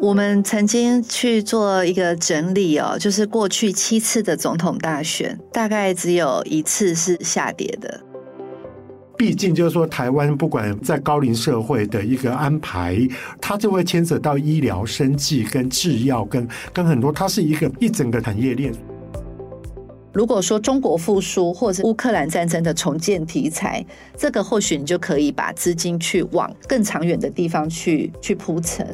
我们曾经去做一个整理哦，就是过去七次的总统大选，大概只有一次是下跌的。毕竟就是说，台湾不管在高龄社会的一个安排，它就会牵扯到医疗、生计跟制药，跟跟很多，它是一个一整个产业链。如果说中国复苏，或者是乌克兰战争的重建题材，这个或许你就可以把资金去往更长远的地方去去铺陈。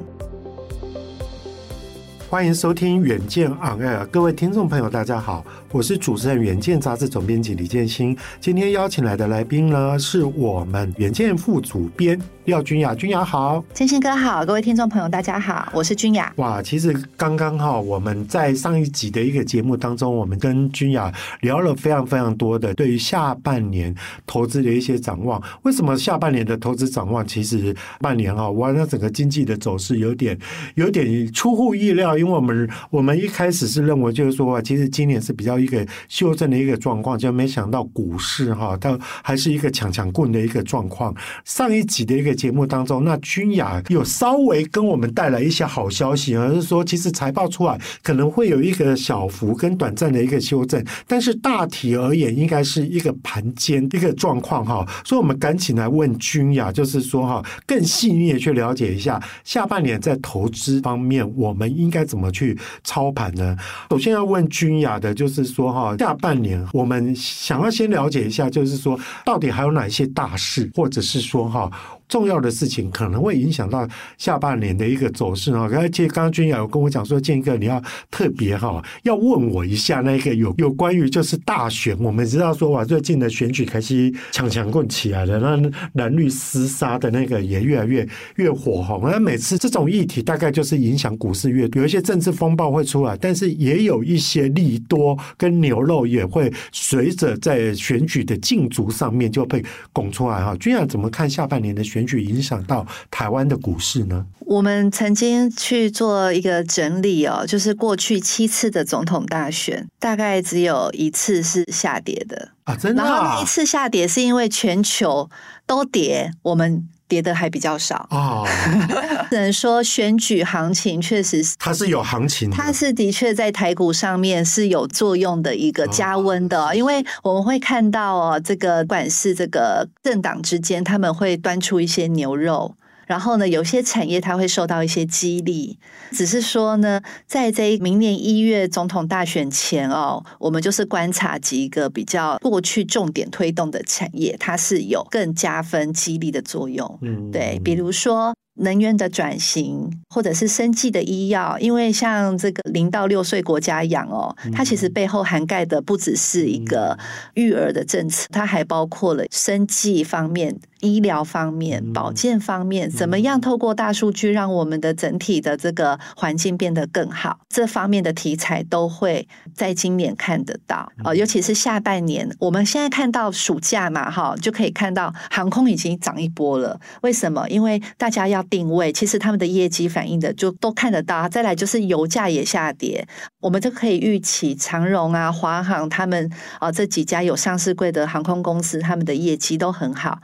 欢迎收听《远见 On Air》，各位听众朋友，大家好。我是主持人《远见》杂志总编辑李建新，今天邀请来的来宾呢，是我们《远见》副主编廖君雅。君雅好，建新哥好，各位听众朋友大家好，我是君雅。哇，其实刚刚哈，我们在上一集的一个节目当中，我们跟君雅聊了非常非常多的对于下半年投资的一些展望。为什么下半年的投资展望？其实半年哈，哇，那整个经济的走势有点有点出乎意料，因为我们我们一开始是认为就是说，其实今年是比较。一个修正的一个状况，就没想到股市哈，它还是一个强强棍的一个状况。上一集的一个节目当中，那君雅有稍微跟我们带来一些好消息，而是说其实财报出来可能会有一个小幅跟短暂的一个修正，但是大体而言应该是一个盘间一个状况哈。所以我们赶紧来问君雅，就是说哈，更细腻的去了解一下下半年在投资方面我们应该怎么去操盘呢？首先要问君雅的就是。说哈，下半年我们想要先了解一下，就是说到底还有哪一些大事，或者是说哈。重要的事情可能会影响到下半年的一个走势啊！而且刚刚君雅有跟我讲说，建哥你要特别哈，要问我一下那个有有关于就是大选，我们知道说哇，最近的选举开始强强棍起来了，那蓝绿厮杀的那个也越来越越火红。那每次这种议题大概就是影响股市越，有一些政治风暴会出来，但是也有一些利多跟牛肉也会随着在选举的竞逐上面就被拱出来哈。君雅怎么看下半年的选？选举影响到台湾的股市呢？我们曾经去做一个整理哦，就是过去七次的总统大选，大概只有一次是下跌的啊，真的啊。然后一次下跌是因为全球都跌，我们跌的还比较少啊。只能说选举行情确实是它是有行情，它是的确在台股上面是有作用的一个加温的，哦，因为我们会看到哦，这个不管是这个政党之间，他们会端出一些牛肉。然后呢，有些产业它会受到一些激励，只是说呢，在这明年一月总统大选前哦，我们就是观察几个比较过去重点推动的产业，它是有更加分激励的作用。嗯，对，比如说。能源的转型，或者是生计的医药，因为像这个零到六岁国家养哦，它其实背后涵盖的不只是一个育儿的政策，它还包括了生计方面、医疗方面、保健方面，怎么样透过大数据让我们的整体的这个环境变得更好，这方面的题材都会在今年看得到哦，尤其是下半年，我们现在看到暑假嘛，哈，就可以看到航空已经涨一波了。为什么？因为大家要定位，其实他们的业绩反映的就都看得到。再来就是油价也下跌，我们就可以预期长荣啊、华航他们啊这几家有上市柜的航空公司，他们的业绩都很好。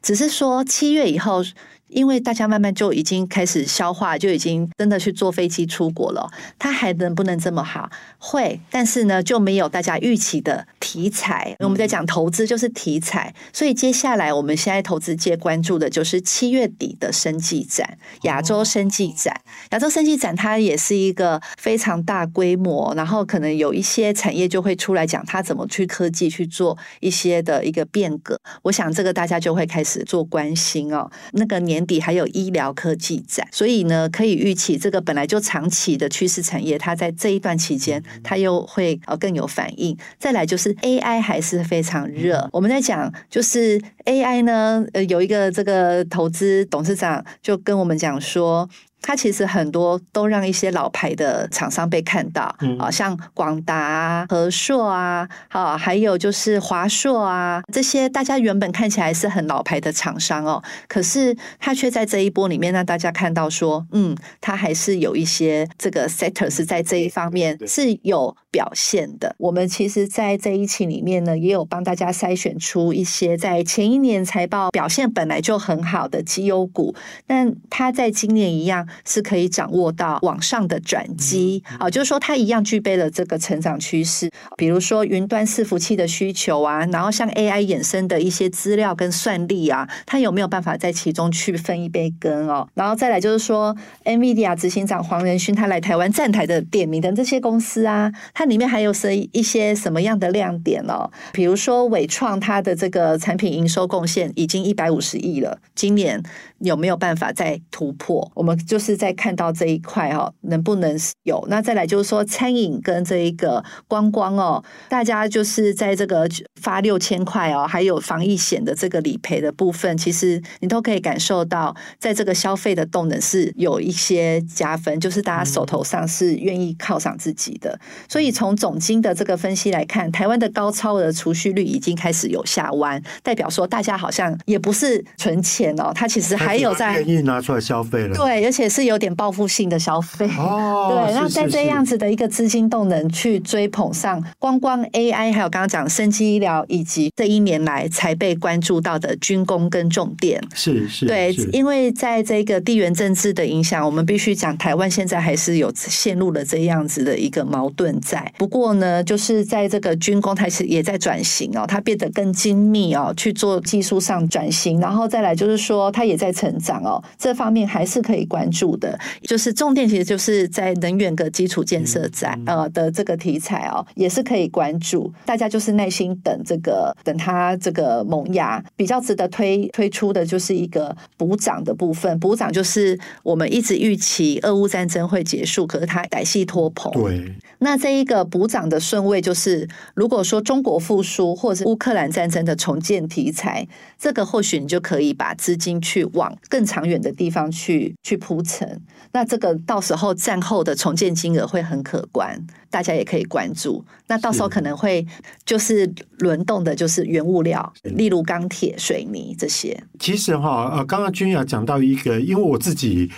只是说七月以后。因为大家慢慢就已经开始消化，就已经真的去坐飞机出国了。它还能不能这么好？会，但是呢，就没有大家预期的题材。我们在讲投资就是题材，所以接下来我们现在投资界关注的就是七月底的生技展——亚洲生技展。亚洲生技展它也是一个非常大规模，然后可能有一些产业就会出来讲它怎么去科技去做一些的一个变革。我想这个大家就会开始做关心哦。那个年。年底还有医疗科技展，所以呢，可以预期这个本来就长期的趋势产业，它在这一段期间，它又会呃更有反应。再来就是 AI 还是非常热，我们在讲就是 AI 呢，呃，有一个这个投资董事长就跟我们讲说。它其实很多都让一些老牌的厂商被看到，啊、嗯，像广达啊、和硕啊，好，还有就是华硕啊，这些大家原本看起来是很老牌的厂商哦，可是它却在这一波里面让大家看到说，嗯，它还是有一些这个 sector 是在这一方面是有表现的。我们其实，在这一期里面呢，也有帮大家筛选出一些在前一年财报表现本来就很好的绩优股，但它在今年一样。是可以掌握到往上的转机啊，就是说它一样具备了这个成长趋势。比如说云端伺服器的需求啊，然后像 AI 衍生的一些资料跟算力啊，它有没有办法在其中去分一杯羹哦？然后再来就是说，NVIDIA 执行长黄仁勋他来台湾站台的点名的这些公司啊，它里面还有谁一些什么样的亮点哦？比如说伟创它的这个产品营收贡献已经一百五十亿了，今年有没有办法再突破？我们就是在看到这一块哦，能不能有？那再来就是说，餐饮跟这一个观光哦，大家就是在这个发六千块哦，还有防疫险的这个理赔的部分，其实你都可以感受到，在这个消费的动能是有一些加分，就是大家手头上是愿意犒赏自己的。所以从总经的这个分析来看，台湾的高超额储蓄率已经开始有下弯，代表说大家好像也不是存钱哦，他其实还有在愿意拿出来消费了。对，而且是有点报复性的消费。哦，对，那在这样子的一个资金动能去追捧上光光 AI，还有刚刚讲生机医疗，以及这一年来才被关注到的军工跟重电，是是，对，因为在这个地缘政治的影响，我们必须讲台湾现在还是有陷入了这样子的一个矛盾在。不过呢，就是在这个军工，它是也在转型哦，它变得更精密哦，去做技术上转型，然后再来就是说，它也在成长哦，这方面还是可以关注的。就是重点，其实就是在能源的基础建设在呃的这个题材哦，也是可以关注。大家就是耐心等这个，等它这个萌芽，比较值得推推出的就是一个补涨的部分。补涨就是我们一直预期俄乌战争会结束，可是它歹戏拖棚。对，那这一个补涨的顺位就是，如果说中国复苏或者是乌克兰战争的重建题材，这个或许你就可以把资金去往更长远的地方去去铺陈。那这个到时候战后的重建金额会很可观，大家也可以关注。那到时候可能会就是轮动的，就是原物料，例如钢铁、水泥这些。其实哈，呃，刚刚君雅讲到一个，因为我自己。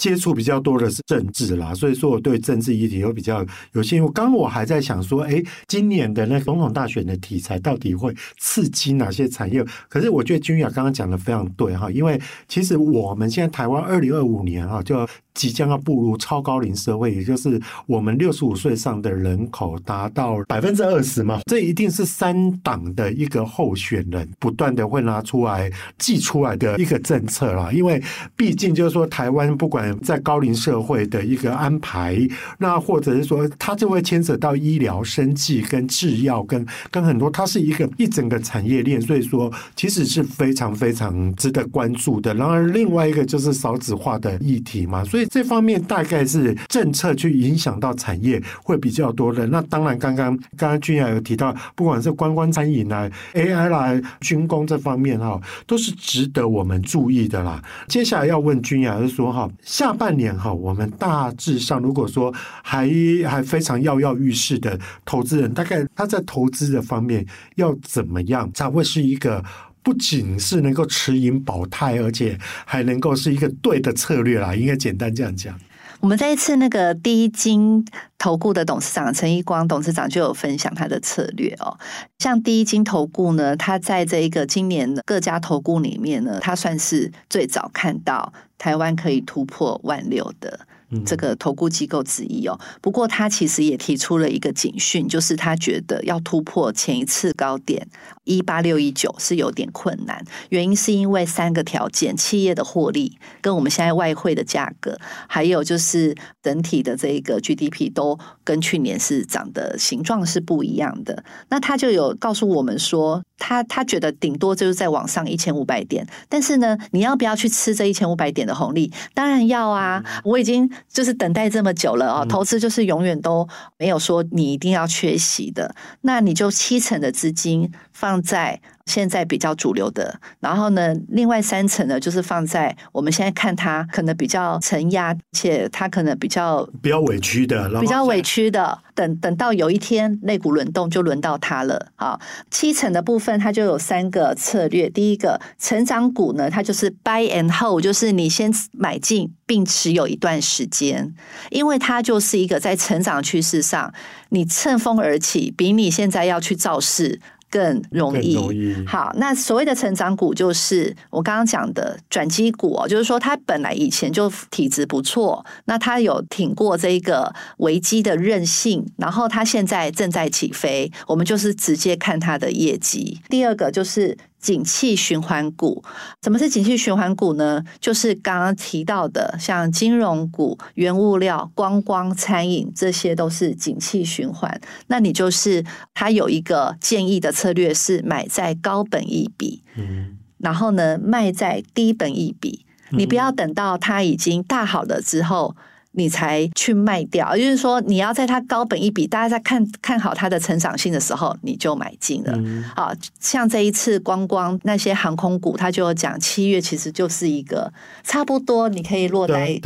接触比较多的是政治啦，所以说我对政治议题有比较有兴趣。刚刚我还在想说，哎，今年的那总统大选的题材到底会刺激哪些产业？可是我觉得君雅刚刚讲的非常对哈，因为其实我们现在台湾二零二五年哈就。即将要步入超高龄社会，也就是我们六十五岁上的人口达到百分之二十嘛，这一定是三党的一个候选人不断的会拿出来祭出来的一个政策啦。因为毕竟就是说，台湾不管在高龄社会的一个安排，那或者是说，它就会牵扯到医疗、生计跟制药跟跟很多，它是一个一整个产业链，所以说其实是非常非常值得关注的。然而，另外一个就是少子化的议题嘛，所以。这方面大概是政策去影响到产业会比较多的。那当然，刚刚刚刚君雅有提到，不管是观光、餐饮啦、AI 啦、军工这方面哈，都是值得我们注意的啦。接下来要问君雅，就是说哈，下半年哈，我们大致上如果说还还非常跃跃欲试的投资人，大概他在投资的方面要怎么样才会是一个？不仅是能够持盈保泰，而且还能够是一个对的策略啦。应该简单这样讲。我们这一次那个第一金投顾的董事长陈一光董事长就有分享他的策略哦。像第一金投顾呢，他在这一个今年的各家投顾里面呢，他算是最早看到台湾可以突破万六的。这个投顾机构之一哦，不过他其实也提出了一个警讯，就是他觉得要突破前一次高点一八六一九是有点困难，原因是因为三个条件：企业的获利跟我们现在外汇的价格，还有就是整体的这个 GDP 都跟去年是涨的形状是不一样的。那他就有告诉我们说，他他觉得顶多就是在往上一千五百点，但是呢，你要不要去吃这一千五百点的红利？当然要啊，我已经。就是等待这么久了哦，投资就是永远都没有说你一定要缺席的，那你就七成的资金放在。现在比较主流的，然后呢，另外三层呢，就是放在我们现在看它可能比较承压，且它可能比较比较委屈的，比较委屈的。等等到有一天肋骨轮动，就轮到它了啊。七层的部分，它就有三个策略。第一个成长股呢，它就是 buy and hold，就是你先买进并持有一段时间，因为它就是一个在成长趋势上，你乘风而起，比你现在要去造势。更容易。容易好，那所谓的成长股就是我刚刚讲的转机股哦，就是说它本来以前就体质不错，那它有挺过这个危机的韧性，然后它现在正在起飞，我们就是直接看它的业绩。第二个就是。景气循环股，什么是景气循环股呢？就是刚刚提到的，像金融股、原物料、观光、餐饮，这些都是景气循环。那你就是它有一个建议的策略是买在高本益比，嗯，然后呢卖在低本益比，你不要等到它已经大好了之后。你才去卖掉，也就是说，你要在它高本一笔，大家在看看好它的成长性的时候，你就买进了。嗯、好像这一次光光那些航空股，它就讲七月其实就是一个差不多你可以落袋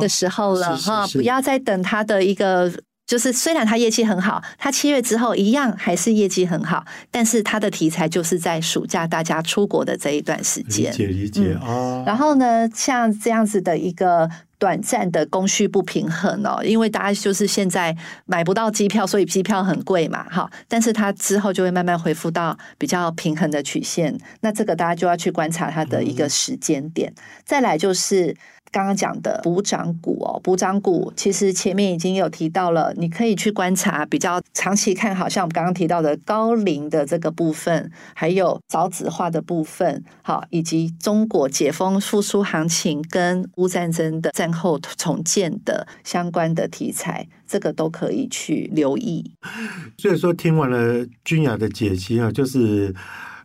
的时候了哈，不要再等它的一个，就是虽然它业绩很好，它七月之后一样还是业绩很好，但是它的题材就是在暑假大家出国的这一段时间，理解理解啊、嗯哦。然后呢，像这样子的一个。短暂的供需不平衡哦，因为大家就是现在买不到机票，所以机票很贵嘛，哈。但是它之后就会慢慢恢复到比较平衡的曲线，那这个大家就要去观察它的一个时间点。再来就是。刚刚讲的补涨股哦，补涨股其实前面已经有提到了，你可以去观察比较长期看好，像我们刚刚提到的高龄的这个部分，还有少子化的部分，好，以及中国解封复苏行情跟乌战争的战后重建的相关的题材，这个都可以去留意。所以说，听完了君雅的解析啊，就是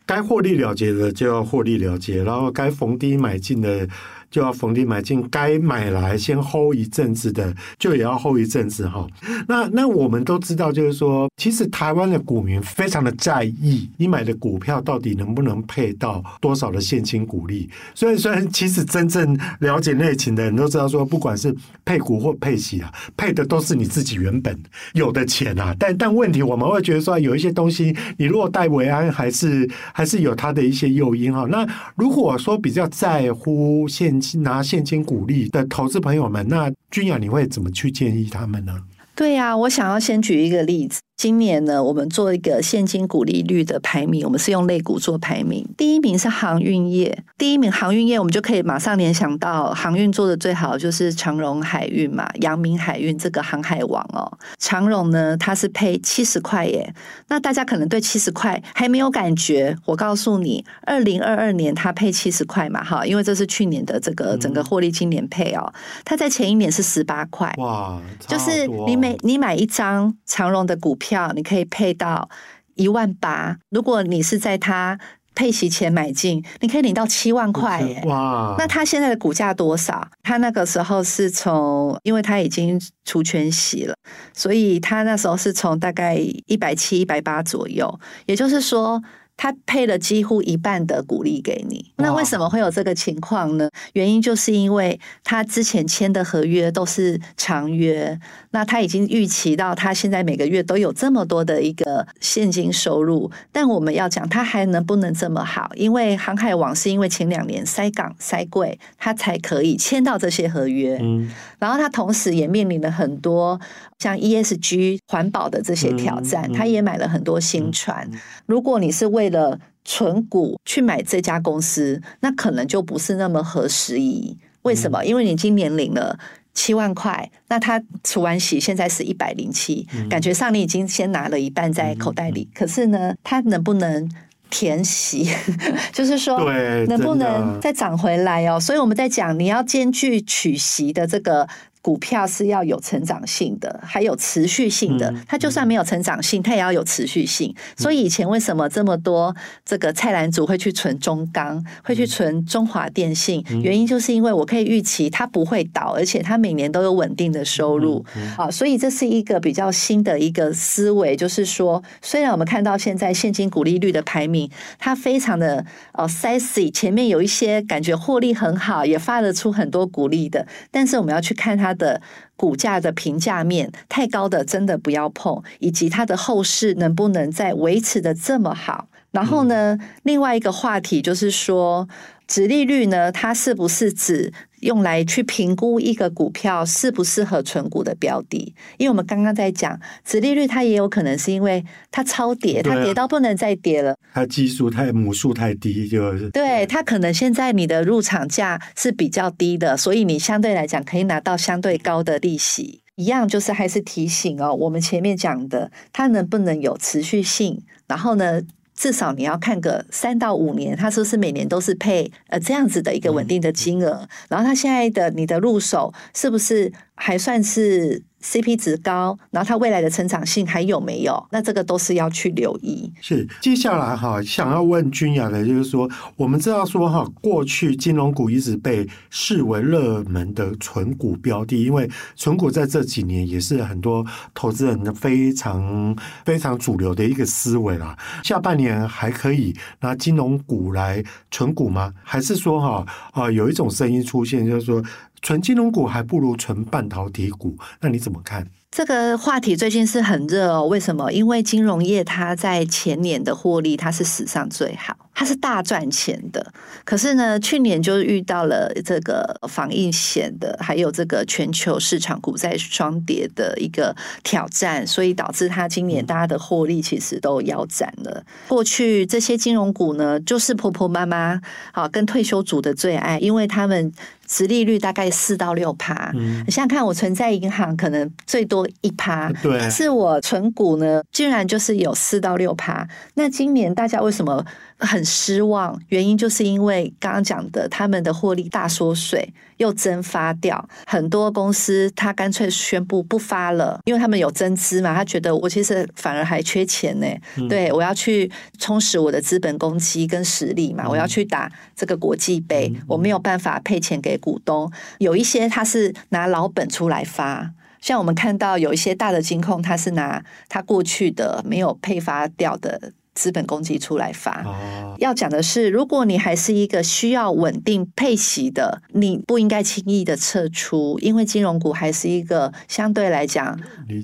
该获利了结的就要获利了结，然后该逢低买进的。就要逢低买进，该买来先 hold 一阵子的，就也要 hold 一阵子哈。那那我们都知道，就是说，其实台湾的股民非常的在意你买的股票到底能不能配到多少的现金股利。所以，虽然其实真正了解内情的人都知道，说不管是配股或配息啊，配的都是你自己原本有的钱啊。但但问题，我们会觉得说，有一些东西你落袋为安，还是还是有它的一些诱因哈。那如果说比较在乎现拿现金鼓励的投资朋友们，那君雅你会怎么去建议他们呢？对呀、我想要先举一个例子。今年呢，我们做一个现金股利率的排名，我们是用类股做排名。第一名是航运业，第一名航运业，我们就可以马上联想到航运做的最好就是长荣海运嘛，阳明海运这个航海王哦。长荣呢，它是配七十块耶，那大家可能对七十块还没有感觉。我告诉你，二零二二年它配七十块嘛，哈，因为这是去年的这个整个获利今年配哦，它在前一年是十八块，哇，就是你每你买一张长荣的股票。你可以配到一万八，如果你是在它配息前买进，你可以领到七万块耶！哇，那它现在的股价多少？它那个时候是从，因为它已经除权息了，所以它那时候是从大概一百七、一百八左右，也就是说。他配了几乎一半的股利给你，那为什么会有这个情况呢？原因就是因为他之前签的合约都是长约，那他已经预期到他现在每个月都有这么多的一个现金收入。但我们要讲他还能不能这么好？因为航海网是因为前两年塞港塞柜，他才可以签到这些合约。嗯，然后他同时也面临了很多像 ESG 环保的这些挑战，他也买了很多新船。如果你是为为了存股去买这家公司，那可能就不是那么合时宜。为什么？因为你今年领了七万块，那他除完息现在是一百零七，感觉上你已经先拿了一半在口袋里。可是呢，他能不能填息？就是说，能不能再涨回来哦？所以我们在讲，你要兼具取息的这个。股票是要有成长性的，还有持续性的。它就算没有成长性，它也要有持续性。所以以前为什么这么多这个菜篮族会去存中钢，会去存中华电信？原因就是因为我可以预期它不会倒，而且它每年都有稳定的收入啊。所以这是一个比较新的一个思维，就是说，虽然我们看到现在现金股利率的排名，它非常的呃 sexy，前面有一些感觉获利很好，也发得出很多股利的，但是我们要去看它。的股价的评价面太高的，真的不要碰，以及它的后市能不能再维持的这么好，然后呢，嗯、另外一个话题就是说，殖利率呢，它是不是指用来去评估一个股票适不适合存股的标的？因为我们刚刚在讲殖利率，它也有可能是因为它超跌，它跌到不能再跌了，它基数太母数太低，就是对。它可能现在你的入场价是比较低的，所以你相对来讲可以拿到相对高的利息。一样就是还是提醒哦，我们前面讲的它能不能有持续性？然后呢，至少你要看个三到五年，它说是每年都是配呃这样子的一个稳定的金额，然后它现在的你的入手是不是还算是？CP 值高，然后它未来的成长性还有没有？那这个都是要去留意。是，接下来哈，想要问君雅的，就是说，我们知道说哈，过去金融股一直被视为热门的存股标的，因为存股在这几年也是很多投资人的非常非常主流的一个思维啦。下半年还可以拿金融股来存股吗？还是说哈啊，有一种声音出现，就是说。存金融股还不如存半导体股，那你怎么看？这个话题最近是很热哦。为什么？因为金融业它在前年的获利，它是史上最好，它是大赚钱的。可是呢，去年就遇到了这个防疫险的，还有这个全球市场股债双跌的一个挑战，所以导致它今年大家的获利其实都腰斩了。过去这些金融股呢，就是婆婆妈妈啊跟退休族的最爱，因为他们。殖利率大概四到六趴，嗯、你想想看，我存在银行可能最多一趴，对，但是我存股呢，竟然就是有四到六趴。那今年大家为什么很失望？原因就是因为刚刚讲的，他们的获利大缩水。又蒸发掉，很多公司他干脆宣布不发了，因为他们有增资嘛，他觉得我其实反而还缺钱呢。嗯、对，我要去充实我的资本公积跟实力嘛，嗯、我要去打这个国际杯，嗯、我没有办法配钱给股东。有一些他是拿老本出来发，像我们看到有一些大的金控，他是拿他过去的没有配发掉的。资本公积出来发，哦、要讲的是，如果你还是一个需要稳定配息的，你不应该轻易的撤出，因为金融股还是一个相对来讲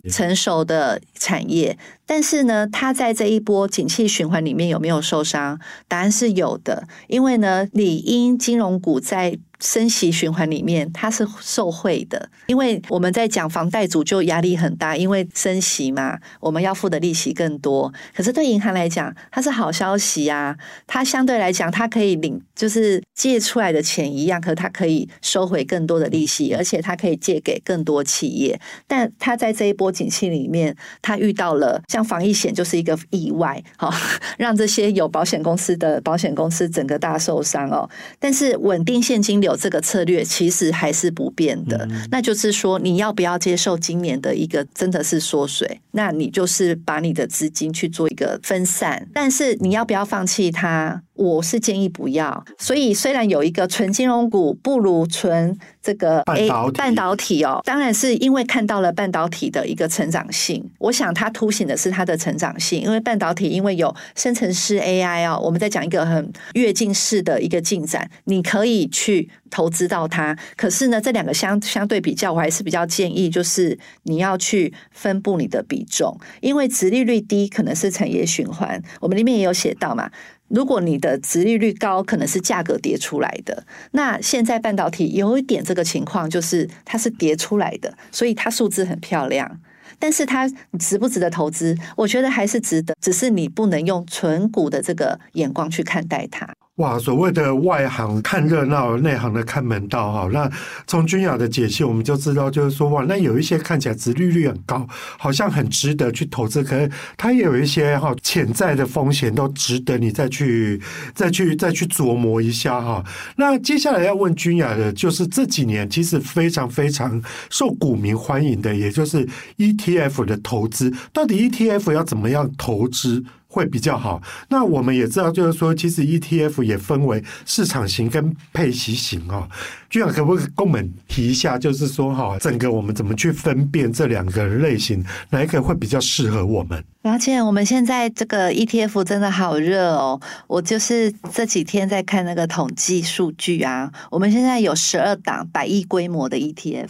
成熟的产业。但是呢，它在这一波景气循环里面有没有受伤？答案是有的，因为呢，理应金融股在。升息循环里面，它是受惠的，因为我们在讲房贷主就压力很大，因为升息嘛，我们要付的利息更多。可是对银行来讲，它是好消息啊，它相对来讲，它可以领就是借出来的钱一样，可它可以收回更多的利息，而且它可以借给更多企业。但它在这一波景气里面，它遇到了像防疫险就是一个意外，好让这些有保险公司的保险公司整个大受伤哦。但是稳定现金流。有这个策略其实还是不变的，嗯、那就是说你要不要接受今年的一个真的是缩水？那你就是把你的资金去做一个分散，但是你要不要放弃它？我是建议不要。所以虽然有一个纯金融股不如纯这个半导体，半导体哦，当然是因为看到了半导体的一个成长性。我想它凸显的是它的成长性，因为半导体因为有生成式 AI 哦，我们在讲一个很跃进式的一个进展，你可以去。投资到它，可是呢，这两个相相对比较，我还是比较建议，就是你要去分布你的比重，因为殖利率低可能是产业循环，我们里面也有写到嘛。如果你的殖利率高，可能是价格跌出来的。那现在半导体有一点这个情况，就是它是跌出来的，所以它数字很漂亮，但是它值不值得投资？我觉得还是值得，只是你不能用纯股的这个眼光去看待它。哇，所谓的外行看热闹，内行的看门道哈。那从君雅的解析，我们就知道，就是说哇，那有一些看起来殖利率很高，好像很值得去投资，可是它也有一些哈潜在的风险，都值得你再去、再去、再去琢磨一下哈。那接下来要问君雅的，就是这几年其实非常非常受股民欢迎的，也就是 ETF 的投资，到底 ETF 要怎么样投资？会比较好。那我们也知道，就是说，其实 ETF 也分为市场型跟配息型啊。君雅可不可以跟我们提一下，就是说哈，整个我们怎么去分辨这两个类型，哪一个会比较适合我们？而且我们现在这个 ETF 真的好热哦！我就是这几天在看那个统计数据啊，我们现在有十二档百亿规模的 ETF。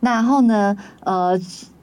然后呢，呃，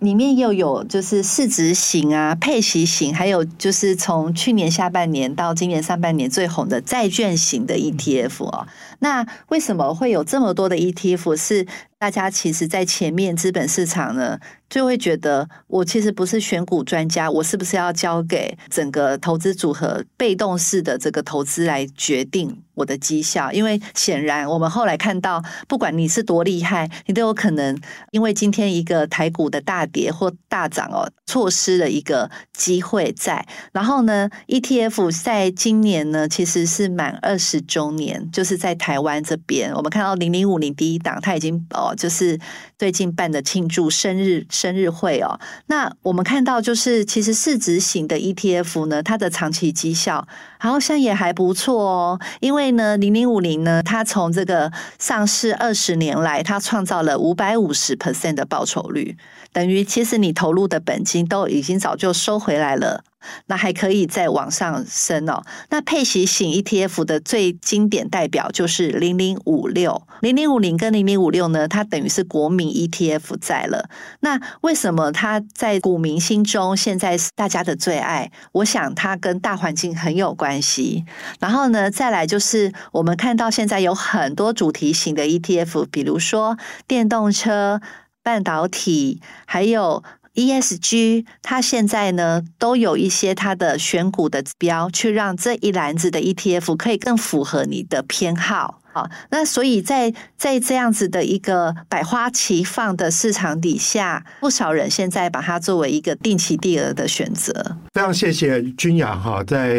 里面又有就是市值型啊、配息型，还有就是从去年下半年到今年上半年最红的债券型的 ETF 哦。那为什么会有这么多的 ETF？是大家其实在前面资本市场呢，就会觉得我其实不是选股专家，我是不是要交给整个投资组合被动式的这个投资来决定我的绩效？因为显然我们后来看到，不管你是多厉害，你都有可能因为今天一个台股的大跌或大涨哦，错失了一个机会在。然后呢，ETF 在今年呢，其实是满二十周年，就是在台湾这边，我们看到零零五零第一档，它已经哦，就是最近办的庆祝生日生日会哦。那我们看到就是，其实市值型的 ETF 呢，它的长期绩效好像也还不错哦。因为呢，零零五零呢，它从这个上市二十年来，它创造了五百五十 percent 的报酬率，等于其实你投入的本金都已经早就收回来了。那还可以再往上升哦。那配息型 ETF 的最经典代表就是零零五六，零零五零跟零零五六呢，它等于是国民 ETF 在了。那为什么它在股民心中现在是大家的最爱？我想它跟大环境很有关系。然后呢，再来就是我们看到现在有很多主题型的 ETF，比如说电动车、半导体，还有。ESG，它现在呢都有一些它的选股的指标，去让这一篮子的 ETF 可以更符合你的偏好。好，那所以在在这样子的一个百花齐放的市场底下，不少人现在把它作为一个定期定额的选择。非常谢谢君雅哈，在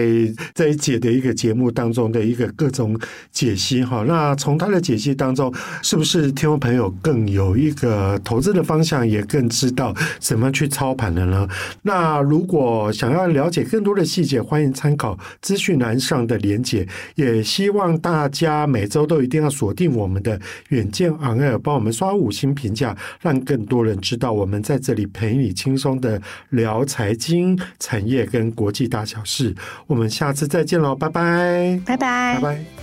这一节的一个节目当中的一个各种解析哈。那从他的解析当中，是不是听众朋友更有一个投资的方向，也更知道怎么去操盘的呢？那如果想要了解更多的细节，欢迎参考资讯栏上的连结。也希望大家每周。都一定要锁定我们的远见 on air，帮我们刷五星评价，让更多人知道我们在这里陪你轻松的聊财经、产业跟国际大小事。我们下次再见喽，拜拜，拜拜，拜拜。